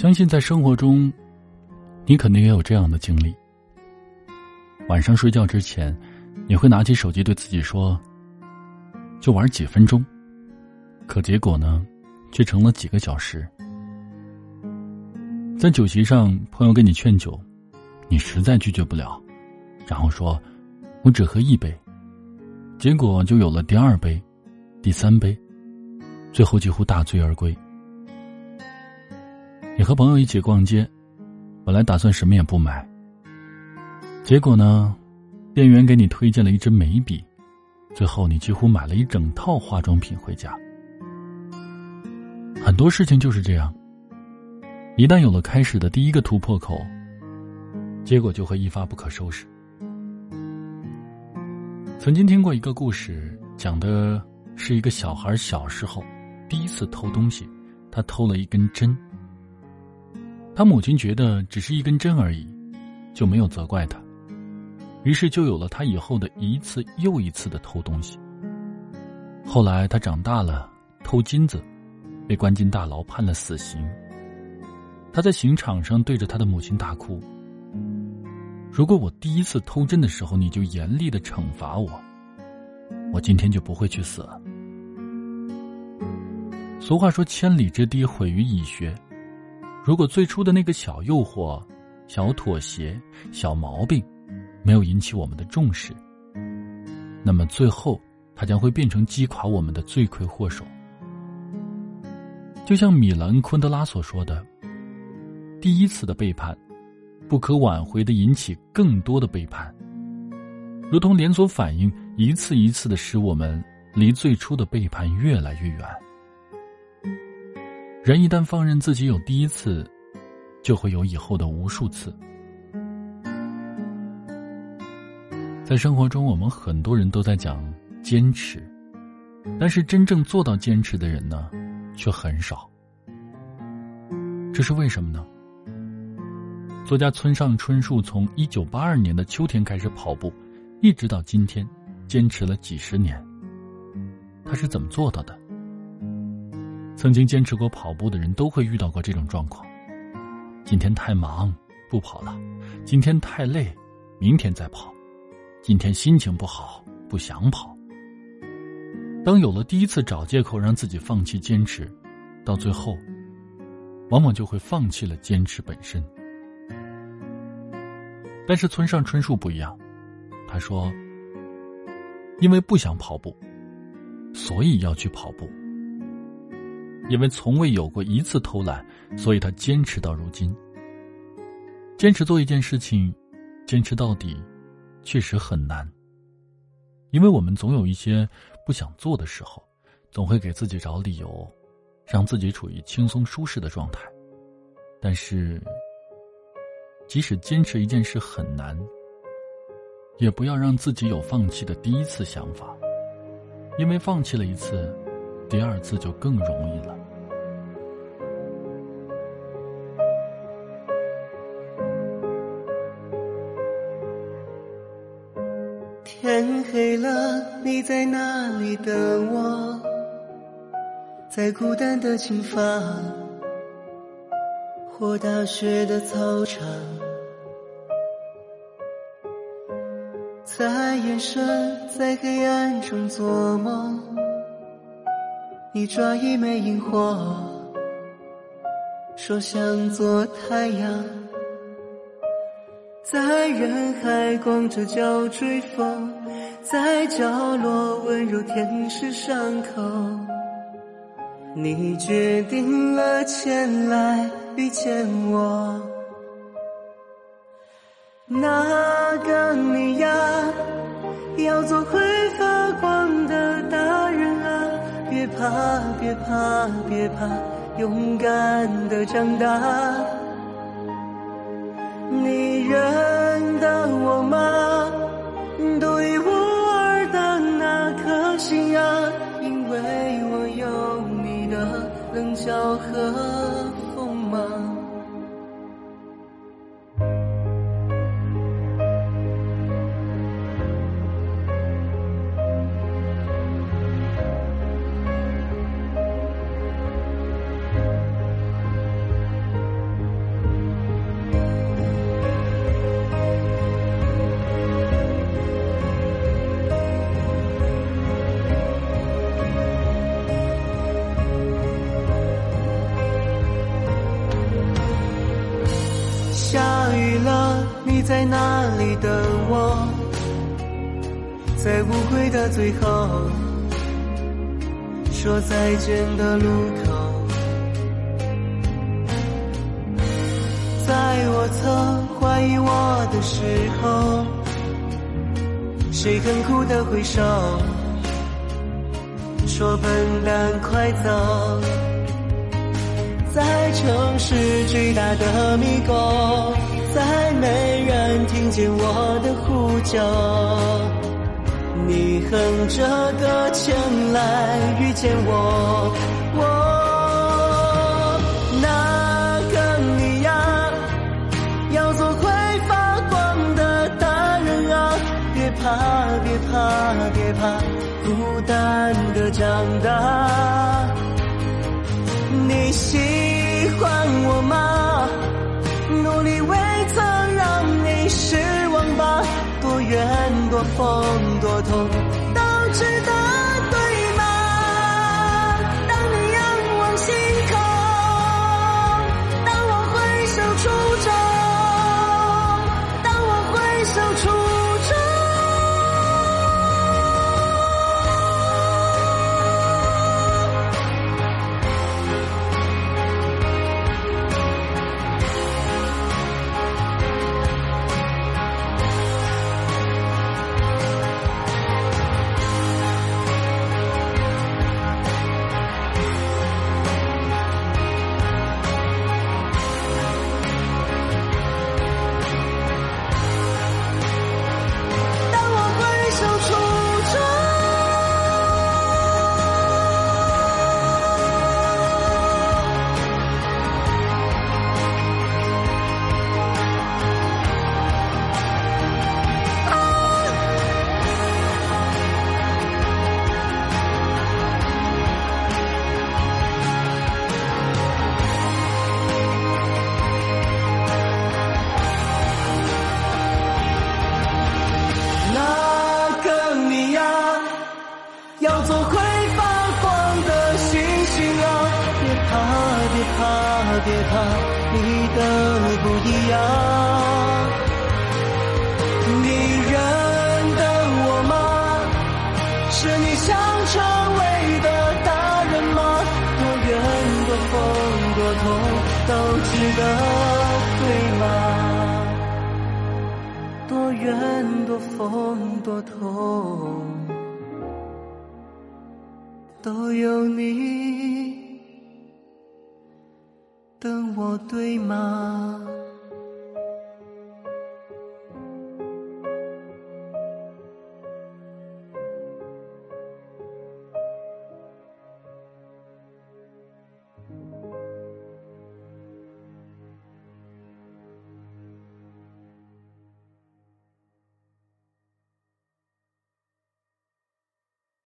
相信在生活中，你肯定也有这样的经历。晚上睡觉之前，你会拿起手机对自己说：“就玩几分钟。”可结果呢，却成了几个小时。在酒席上，朋友跟你劝酒，你实在拒绝不了，然后说：“我只喝一杯。”结果就有了第二杯、第三杯，最后几乎大醉而归。你和朋友一起逛街，本来打算什么也不买，结果呢，店员给你推荐了一支眉笔，最后你几乎买了一整套化妆品回家。很多事情就是这样。一旦有了开始的第一个突破口，结果就会一发不可收拾。曾经听过一个故事，讲的是一个小孩小时候第一次偷东西，他偷了一根针。他母亲觉得只是一根针而已，就没有责怪他，于是就有了他以后的一次又一次的偷东西。后来他长大了，偷金子，被关进大牢，判了死刑。他在刑场上对着他的母亲大哭：“如果我第一次偷针的时候你就严厉的惩罚我，我今天就不会去死了。”俗话说：“千里之堤，毁于蚁穴。”如果最初的那个小诱惑、小妥协、小毛病，没有引起我们的重视，那么最后它将会变成击垮我们的罪魁祸首。就像米兰昆德拉所说的。第一次的背叛，不可挽回的引起更多的背叛，如同连锁反应，一次一次的使我们离最初的背叛越来越远。人一旦放任自己有第一次，就会有以后的无数次。在生活中，我们很多人都在讲坚持，但是真正做到坚持的人呢，却很少。这是为什么呢？作家村上春树从一九八二年的秋天开始跑步，一直到今天，坚持了几十年。他是怎么做到的？曾经坚持过跑步的人都会遇到过这种状况：今天太忙，不跑了；今天太累，明天再跑；今天心情不好，不想跑。当有了第一次找借口让自己放弃坚持，到最后，往往就会放弃了坚持本身。但是村上春树不一样，他说：“因为不想跑步，所以要去跑步。因为从未有过一次偷懒，所以他坚持到如今。坚持做一件事情，坚持到底，确实很难。因为我们总有一些不想做的时候，总会给自己找理由，让自己处于轻松舒适的状态。但是。”即使坚持一件事很难，也不要让自己有放弃的第一次想法，因为放弃了一次，第二次就更容易了。天黑了，你在哪里等我？在孤单的琴房。或大雪的操场，在眼神在黑暗中做梦，你抓一枚萤火，说想做太阳，在人海光着脚追风，在角落温柔舔舐伤口，你决定了前来。遇见我，那个你呀，要做会发光的大人啊！别怕，别怕，别怕，勇敢的长大。小河下雨了，你在哪里等我？在无悔的最后，说再见的路口。在我曾怀疑我的时候，谁很苦的挥手，说笨蛋快走。在城市巨大的迷宫，再没人听见我的呼救。你哼着歌前来遇见我，我那个你呀，要做会发光的大人啊！别怕，别怕，别怕，孤单的长大。你心管我吗？努力未曾让你失望吧。多远多风多痛别怕，你的不一样。你认得我吗？是你想成为的大人吗？多远多风多痛都值得，对吗？多远多风多痛。都有你等我，对吗？